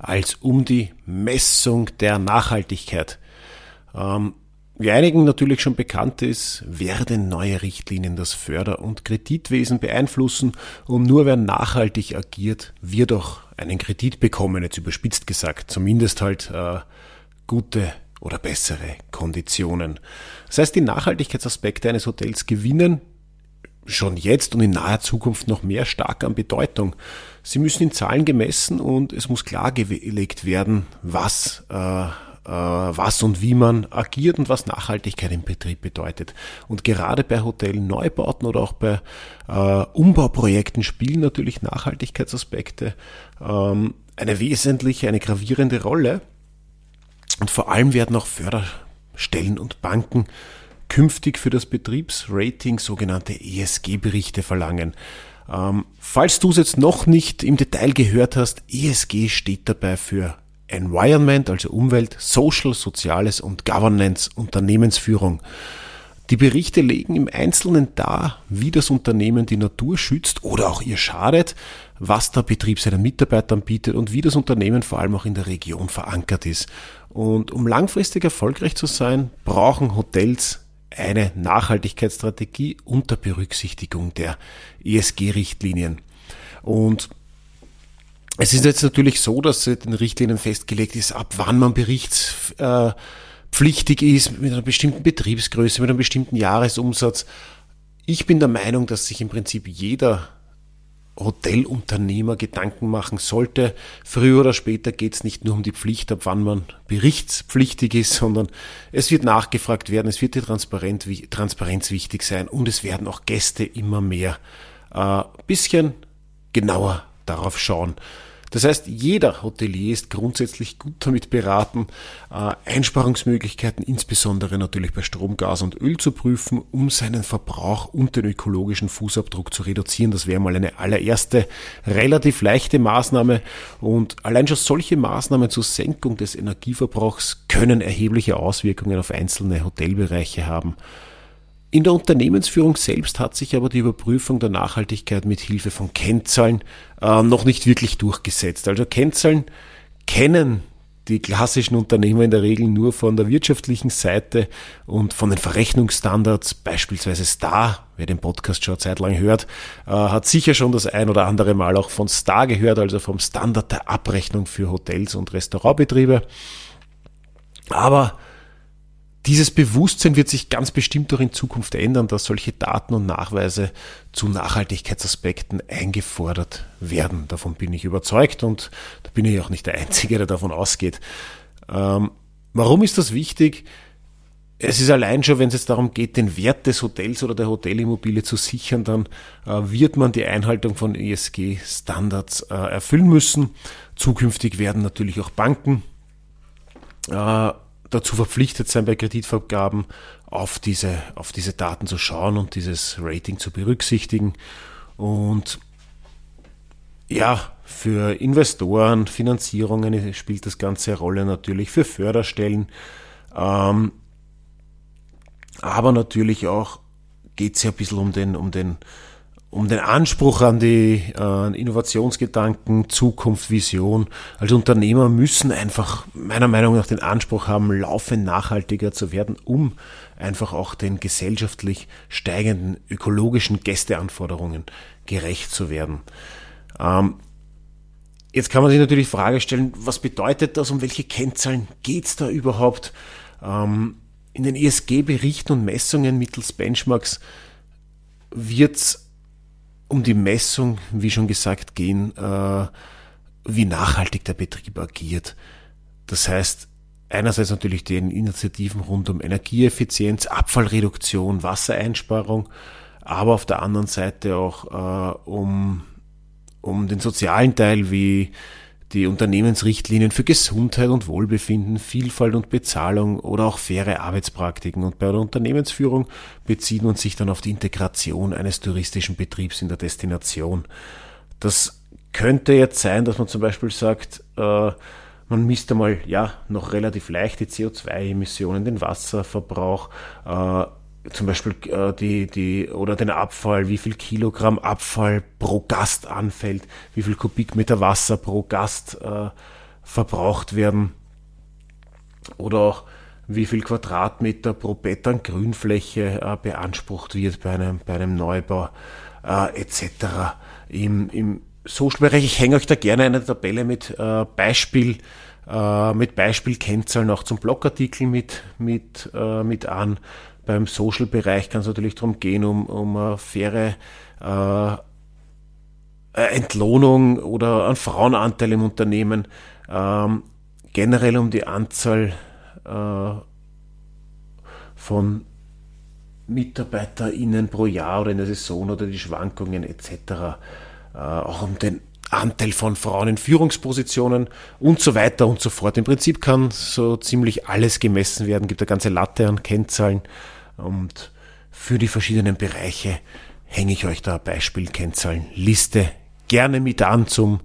als um die Messung der Nachhaltigkeit. Ähm, wie einigen natürlich schon bekannt ist, werden neue Richtlinien das Förder- und Kreditwesen beeinflussen und nur wer nachhaltig agiert, wird auch einen Kredit bekommen, jetzt überspitzt gesagt, zumindest halt äh, gute oder bessere Konditionen. Das heißt, die Nachhaltigkeitsaspekte eines Hotels gewinnen schon jetzt und in naher Zukunft noch mehr stark an Bedeutung. Sie müssen in Zahlen gemessen und es muss klargelegt werden, was, äh, äh, was und wie man agiert und was Nachhaltigkeit im Betrieb bedeutet. Und gerade bei Hotelneubauten oder auch bei äh, Umbauprojekten spielen natürlich Nachhaltigkeitsaspekte ähm, eine wesentliche, eine gravierende Rolle. Und vor allem werden auch Förderstellen und Banken künftig für das Betriebsrating sogenannte ESG-Berichte verlangen. Ähm, falls du es jetzt noch nicht im Detail gehört hast, ESG steht dabei für Environment, also Umwelt, Social, Soziales und Governance, Unternehmensführung. Die Berichte legen im Einzelnen dar, wie das Unternehmen die Natur schützt oder auch ihr schadet, was der Betrieb seinen Mitarbeitern bietet und wie das Unternehmen vor allem auch in der Region verankert ist. Und um langfristig erfolgreich zu sein, brauchen Hotels eine Nachhaltigkeitsstrategie unter Berücksichtigung der ESG-Richtlinien. Und es ist jetzt natürlich so, dass in den Richtlinien festgelegt ist, ab wann man berichtspflichtig ist, mit einer bestimmten Betriebsgröße, mit einem bestimmten Jahresumsatz. Ich bin der Meinung, dass sich im Prinzip jeder Hotelunternehmer Gedanken machen sollte. Früher oder später geht es nicht nur um die Pflicht, ab wann man berichtspflichtig ist, sondern es wird nachgefragt werden, es wird die Transparenz wichtig sein und es werden auch Gäste immer mehr äh, bisschen genauer darauf schauen. Das heißt, jeder Hotelier ist grundsätzlich gut damit beraten, äh, Einsparungsmöglichkeiten, insbesondere natürlich bei Strom, Gas und Öl zu prüfen, um seinen Verbrauch und den ökologischen Fußabdruck zu reduzieren. Das wäre mal eine allererste relativ leichte Maßnahme und allein schon solche Maßnahmen zur Senkung des Energieverbrauchs können erhebliche Auswirkungen auf einzelne Hotelbereiche haben. In der Unternehmensführung selbst hat sich aber die Überprüfung der Nachhaltigkeit mit Hilfe von Kennzahlen äh, noch nicht wirklich durchgesetzt. Also Kennzahlen kennen die klassischen Unternehmer in der Regel nur von der wirtschaftlichen Seite und von den Verrechnungsstandards, beispielsweise Star, wer den Podcast schon zeitlang hört, äh, hat sicher schon das ein oder andere Mal auch von Star gehört, also vom Standard der Abrechnung für Hotels und Restaurantbetriebe. Aber dieses Bewusstsein wird sich ganz bestimmt auch in Zukunft ändern, dass solche Daten und Nachweise zu Nachhaltigkeitsaspekten eingefordert werden. Davon bin ich überzeugt und da bin ich auch nicht der Einzige, der davon ausgeht. Ähm, warum ist das wichtig? Es ist allein schon, wenn es jetzt darum geht, den Wert des Hotels oder der Hotelimmobilie zu sichern, dann äh, wird man die Einhaltung von ESG-Standards äh, erfüllen müssen. Zukünftig werden natürlich auch Banken äh, dazu verpflichtet sein, bei Kreditvergaben auf diese, auf diese Daten zu schauen und dieses Rating zu berücksichtigen. Und ja, für Investoren, Finanzierungen spielt das Ganze eine Rolle natürlich, für Förderstellen. Ähm, aber natürlich auch geht es ja ein bisschen um den, um den um den Anspruch an die äh, Innovationsgedanken, Zukunft, Vision. Als Unternehmer müssen einfach meiner Meinung nach den Anspruch haben, laufend nachhaltiger zu werden, um einfach auch den gesellschaftlich steigenden ökologischen Gästeanforderungen gerecht zu werden. Ähm, jetzt kann man sich natürlich die Frage stellen, was bedeutet das, um welche Kennzahlen geht's da überhaupt? Ähm, in den ESG-Berichten und Messungen mittels Benchmarks wird's um die Messung, wie schon gesagt, gehen, äh, wie nachhaltig der Betrieb agiert. Das heißt, einerseits natürlich die Initiativen rund um Energieeffizienz, Abfallreduktion, Wassereinsparung, aber auf der anderen Seite auch äh, um, um den sozialen Teil wie die Unternehmensrichtlinien für Gesundheit und Wohlbefinden, Vielfalt und Bezahlung oder auch faire Arbeitspraktiken. Und bei der Unternehmensführung beziehen wir uns sich dann auf die Integration eines touristischen Betriebs in der Destination. Das könnte jetzt sein, dass man zum Beispiel sagt, äh, man misst einmal ja noch relativ leicht die CO2-Emissionen, den Wasserverbrauch, äh, zum Beispiel äh, die, die, oder den Abfall, wie viel Kilogramm Abfall pro Gast anfällt, wie viel Kubikmeter Wasser pro Gast äh, verbraucht werden oder auch wie viel Quadratmeter pro Bett an Grünfläche äh, beansprucht wird bei einem, bei einem Neubau äh, etc. Im, im Social-Bereich, ich hänge euch da gerne eine Tabelle mit äh, Beispiel äh, mit Beispielkennzahlen auch zum Blogartikel mit, mit, äh, mit an beim Social-Bereich kann es natürlich darum gehen, um, um eine faire äh, Entlohnung oder einen Frauenanteil im Unternehmen, ähm, generell um die Anzahl äh, von MitarbeiterInnen pro Jahr oder in der Saison oder die Schwankungen etc. Äh, auch um den Anteil von Frauen in Führungspositionen und so weiter und so fort. Im Prinzip kann so ziemlich alles gemessen werden, gibt eine ganze Latte an Kennzahlen. Und für die verschiedenen Bereiche hänge ich euch da Beispielkennzahlenliste gerne mit an zum,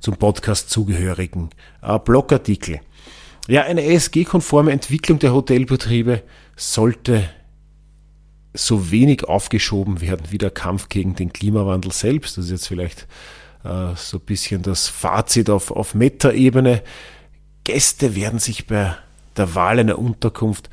zum Podcast zugehörigen äh, Blogartikel. Ja, eine ESG-konforme Entwicklung der Hotelbetriebe sollte so wenig aufgeschoben werden wie der Kampf gegen den Klimawandel selbst. Das ist jetzt vielleicht äh, so ein bisschen das Fazit auf, auf Meta-Ebene. Gäste werden sich bei der Wahl einer Unterkunft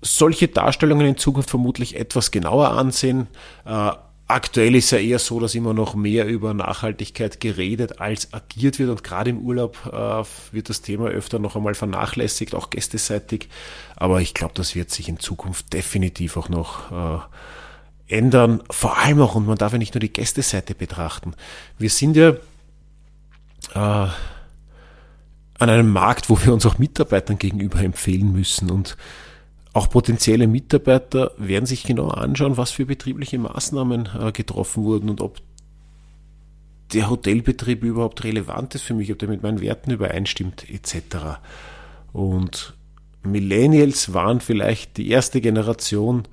solche Darstellungen in Zukunft vermutlich etwas genauer ansehen. Äh, aktuell ist ja eher so, dass immer noch mehr über Nachhaltigkeit geredet als agiert wird und gerade im Urlaub äh, wird das Thema öfter noch einmal vernachlässigt, auch gästeseitig. Aber ich glaube, das wird sich in Zukunft definitiv auch noch äh, ändern. Vor allem auch, und man darf ja nicht nur die Gästeseite betrachten. Wir sind ja äh, an einem Markt, wo wir uns auch Mitarbeitern gegenüber empfehlen müssen und auch potenzielle Mitarbeiter werden sich genau anschauen, was für betriebliche Maßnahmen äh, getroffen wurden und ob der Hotelbetrieb überhaupt relevant ist für mich, ob der mit meinen Werten übereinstimmt, etc. Und Millennials waren vielleicht die erste Generation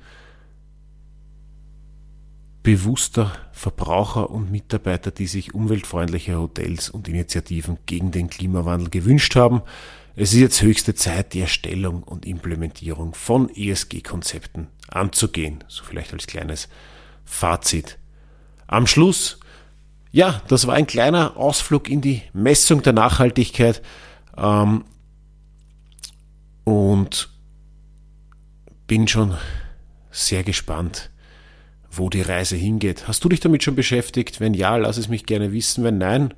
bewusster Verbraucher und Mitarbeiter, die sich umweltfreundliche Hotels und Initiativen gegen den Klimawandel gewünscht haben. Es ist jetzt höchste Zeit, die Erstellung und Implementierung von ESG-Konzepten anzugehen. So vielleicht als kleines Fazit. Am Schluss, ja, das war ein kleiner Ausflug in die Messung der Nachhaltigkeit. Ähm, und bin schon sehr gespannt, wo die Reise hingeht. Hast du dich damit schon beschäftigt? Wenn ja, lass es mich gerne wissen. Wenn nein,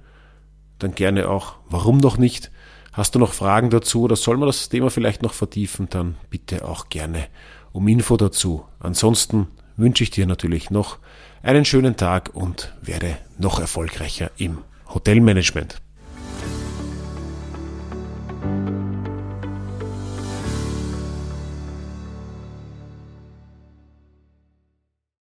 dann gerne auch, warum noch nicht? Hast du noch Fragen dazu oder soll man das Thema vielleicht noch vertiefen, dann bitte auch gerne um Info dazu. Ansonsten wünsche ich dir natürlich noch einen schönen Tag und werde noch erfolgreicher im Hotelmanagement.